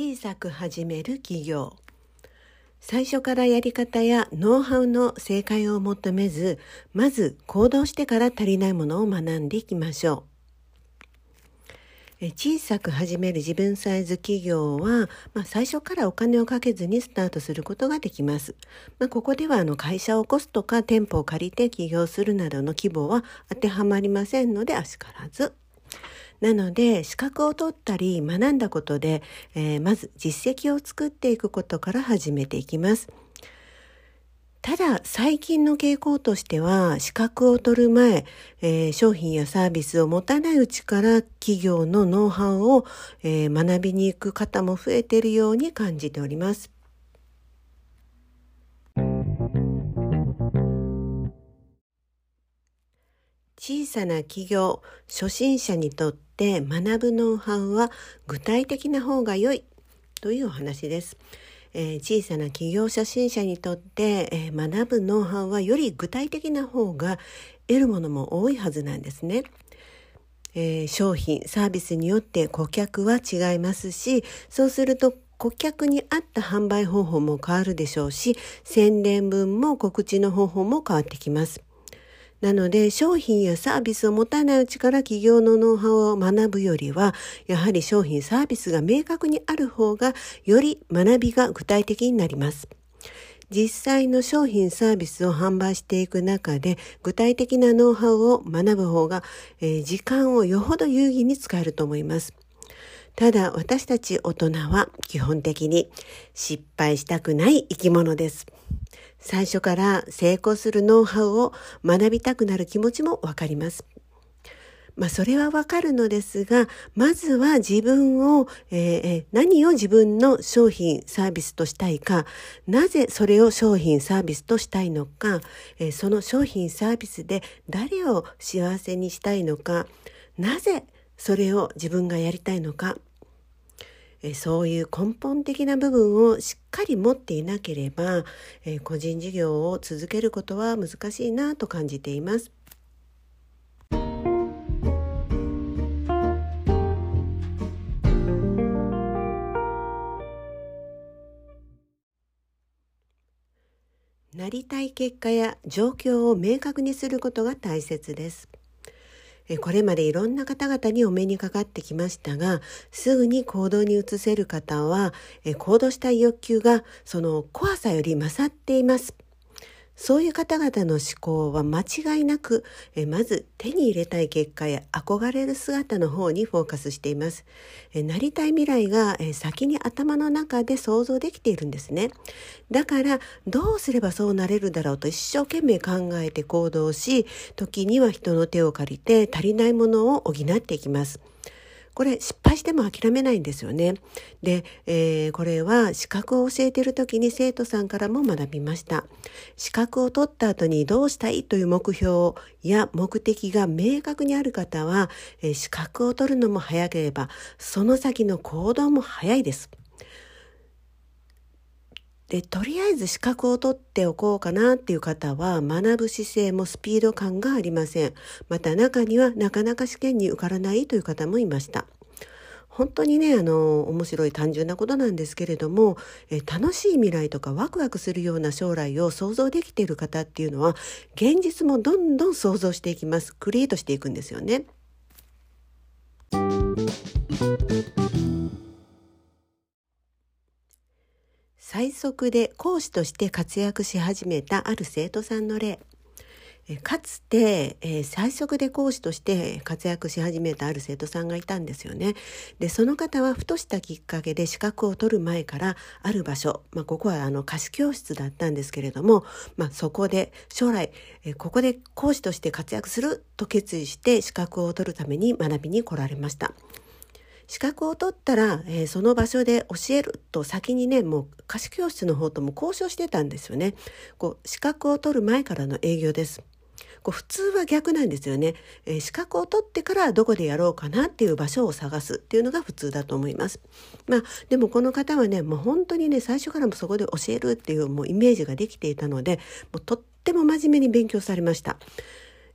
小さく始める企業最初からやり方やノウハウの正解を求めずまず行動してから足りないものを学んでいきましょう小さく始める自分サイズ企業は、まあ、最初からお金をかけずにスタートすることができます。まあ、ここではあの会社を起こすとか店舗を借りて起業するなどの規模は当てはまりませんのであしからず。なので資格を取ったり学んだことで、えー、まず実績を作っていくことから始めていきます。ただ最近の傾向としては資格を取る前、えー、商品やサービスを持たないうちから企業のノウハウを、えー、学びに行く方も増えているように感じております。小さな企業初心者にとって学ぶノウハウは具体的な方が良いというお話です。えー、小さな企業初心者にとって、えー、学ぶノウハウはより具体的な方が得るものも多いはずなんですね。えー、商品サービスによって顧客は違いますしそうすると顧客に合った販売方法も変わるでしょうし宣伝文も告知の方法も変わってきます。なので商品やサービスを持たないうちから企業のノウハウを学ぶよりはやはり商品サービスが明確にある方がより学びが具体的になります。実際の商品サービスを販売していく中で具体的なノウハウを学ぶ方が、えー、時間をよほど有意義に使えると思います。ただ私たち大人は基本的に失敗したくない生き物です。最初から成功するノウハウを学びたくなる気持ちもわかります。まあ、それはわかるのですが、まずは自分を、えー、何を自分の商品、サービスとしたいか、なぜそれを商品、サービスとしたいのか、えー、その商品、サービスで誰を幸せにしたいのか、なぜそれを自分がやりたいのか、えそういう根本的な部分をしっかり持っていなければ、え個人事業を続けることは難しいなと感じています。なりたい結果や状況を明確にすることが大切です。これまでいろんな方々にお目にかかってきましたが、すぐに行動に移せる方は、行動したい欲求がその怖さより勝っています。そういう方々の思考は間違いなく、えまず手に入れたい結果や憧れる姿の方にフォーカスしています。えなりたい未来が、え先に頭の中で想像できているんですね。だからどうすればそうなれるだろうと一生懸命考えて行動し、時には人の手を借りて足りないものを補っていきます。これ失敗しても諦めないんですよね。で、えー、これは資格を教えている時に生徒さんからも学びました。資格を取った後にどうしたいという目標や目的が明確にある方は、えー、資格を取るのも早ければその先の行動も早いです。で、とりあえず資格を取っておこうかなっていう方は学ぶ姿勢もスピード感がありません。また中にはなかなか試験に受からないという方もいました。本当にね、あの、面白い単純なことなんですけれども、え楽しい未来とかワクワクするような将来を想像できている方っていうのは、現実もどんどん想像していきます。クリエイトしていくんですよね。最速で講師として活躍し始めたある生徒さんの例かつて、えー、最速で講師として活躍し始めたある生徒さんがいたんですよね。で、その方はふとしたきっかけで資格を取る前からある場所、まあ、ここはあの歌詞教室だったんですけれども、まあ、そこで将来、えー、ここで講師として活躍すると決意して資格を取るために学びに来られました。資格を取ったら、えー、その場所で教えると先にねもう歌詞教室の方とも交渉してたんですよね。こう資格を取る前からの営業です。こう普通は逆なんですよね、えー、資格を取ってからどこでやろうかなっていう場所を探すっていうのが普通だと思います。まあでもこの方はねもう本当にね最初からもそこで教えるっていうもうイメージができていたのでもうとっても真面目に勉強されました。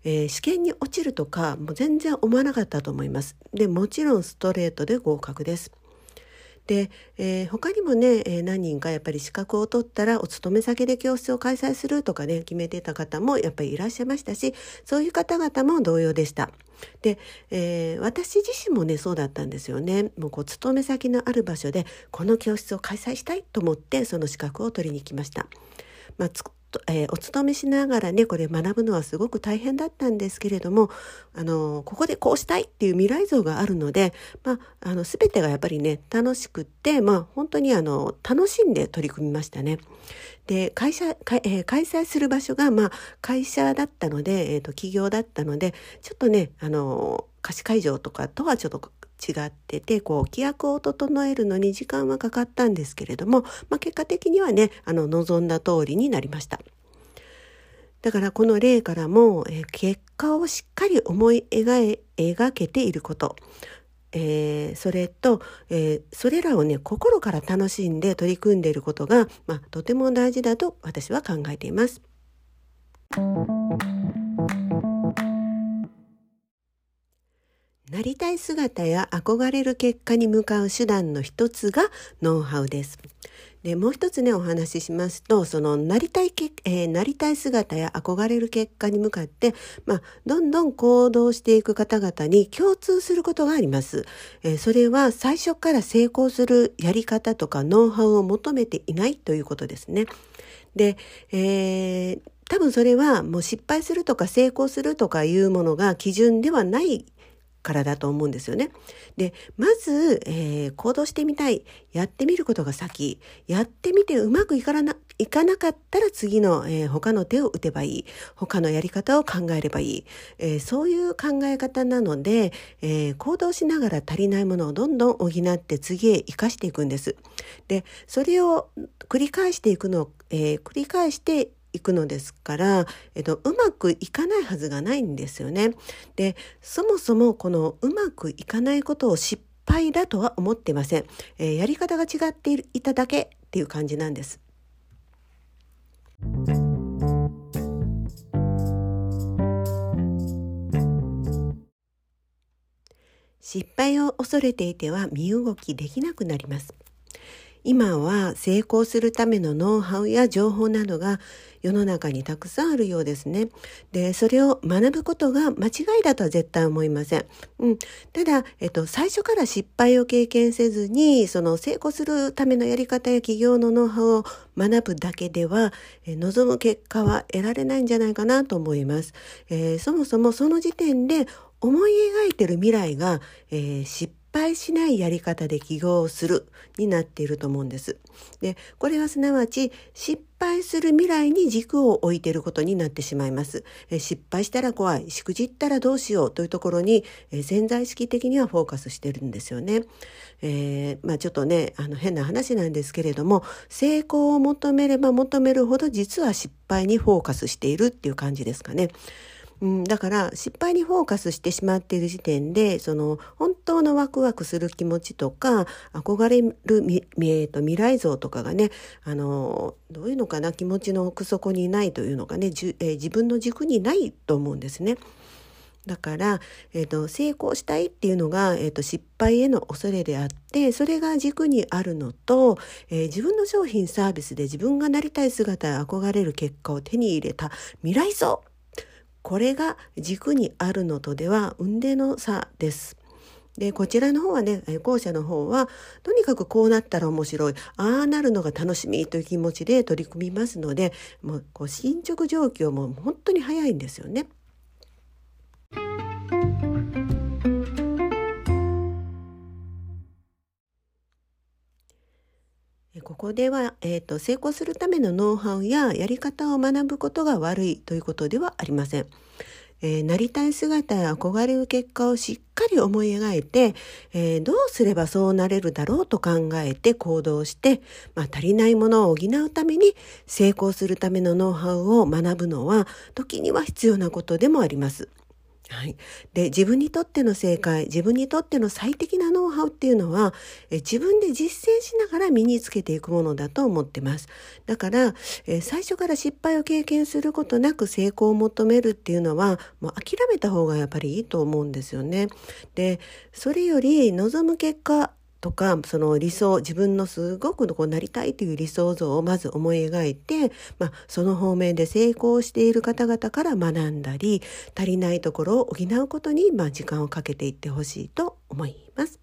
えー、試験に落ちるとかも全然思わなかったと思います。でもちろんストレートで合格です。で、えー、他にもね、えー、何人かやっぱり資格を取ったらお勤め先で教室を開催するとかね決めてた方もやっぱりいらっしゃいましたしそういう方々も同様でした。で、えー、私自身もねそうだったんですよね。もうこう勤め先のある場所でこの教室を開催したいと思ってその資格を取りに来ました。まあえー、お勤めしながらねこれ学ぶのはすごく大変だったんですけれどもあのここでこうしたいっていう未来像があるので、まあ、あの全てがやっぱりね楽しくって、まあ、本当にあの楽しんで取り組みましたね。で会社か、えー、開催する場所が、まあ、会社だったので、えーと、企業だったのでちょっとねあの貸し会場とかとはちょっと違っててこう規約を整えるのに時間はかかったんですけれども、まあ、結果的にはねあの望んだ通りになりました。だからこの例からも、え結果をしっかり思い描描けていること、えー、それと、えー、それらをね心から楽しんで取り組んでいることが、まあ、とても大事だと私は考えています。なりたい姿や憧れる結果に向かう手段の一つがノウハウです。で、もう一つね、お話ししますと、その、なりたいけ、えー、なりたい姿や憧れる結果に向かって、まあ、どんどん行動していく方々に共通することがあります。えー、それは最初から成功するやり方とかノウハウを求めていないということですね。で、えー、多分それはもう失敗するとか成功するとかいうものが基準ではないからだと思うんですよね。で、まず、えー、行動してみたい。やってみることが先。やってみてうまくいかないかなかったら次の、えー、他の手を打てばいい。他のやり方を考えればいい。えー、そういう考え方なので、え行動しながら足りないものをどんどん補って次へ生かしていくんです。で、それを繰り返していくのを、え繰り返していくのですから、えっと、うまくいかないはずがないんですよね。で、そもそもこのうまくいかないことを失敗だとは思ってません。えー、やり方が違っていただけっていう感じなんです。失敗を恐れていては身動きできなくなります。今は成功するためのノウハウや情報などが世の中にたくさんあるようですね。で、それを学ぶことが間違いだとは絶対思いません。うん。ただ、えっと、最初から失敗を経験せずに、その成功するためのやり方や企業のノウハウを学ぶだけでは、え望む結果は得られないんじゃないかなと思います。えー、そもそもその時点で思い描いてる未来が、えー、失敗敗しないやり方で起業するになっていると思うんです。で、これはすなわち失敗する未来に軸を置いていることになってしまいます。え失敗したら怖い、しくじったらどうしようというところに、え潜在意識的にはフォーカスしてるんですよね。えー、まあちょっとね、あの変な話なんですけれども、成功を求めれば求めるほど実は失敗にフォーカスしているっていう感じですかね。うん、だから失敗にフォーカスしてしまっている時点でその本当のワクワクする気持ちとか憧れるみ、えー、と未来像とかがねあのどういうのかな気持ちの奥底にないというのがねじ、えー、自分の軸にないと思うんですね。だから、えーと、成功したいっていうのが、えーと、失敗への恐れであってそれが軸にあるのと、えー、自分の商品サービスで自分がなりたい姿や憧れる結果を手に入れた未来像これが軸にあるのとでは運命の差です。でこちらの方はね後者の方はとにかくこうなったら面白いああなるのが楽しみという気持ちで取り組みますのでもうこう進捗状況も本当に早いんですよね。ここでは、えーと、成功するためのノウハウややり方を学ぶことが悪いということではありません。えー、なりたい姿や憧れる結果をしっかり思い描いて、えー、どうすればそうなれるだろうと考えて行動して、まあ、足りないものを補うために成功するためのノウハウを学ぶのは時には必要なことでもあります。はい、で自分にとっての正解自分にとっての最適なノウハウっていうのはえ自分で実践しながら身につけていくものだと思ってます。だからえ最初から失敗を経験することなく成功を求めるっていうのはもう諦めた方がやっぱりいいと思うんですよね。でそれより望む結果とかその理想自分のすごくこうなりたいという理想像をまず思い描いて、まあ、その方面で成功している方々から学んだり足りないところを補うことに、まあ、時間をかけていってほしいと思います。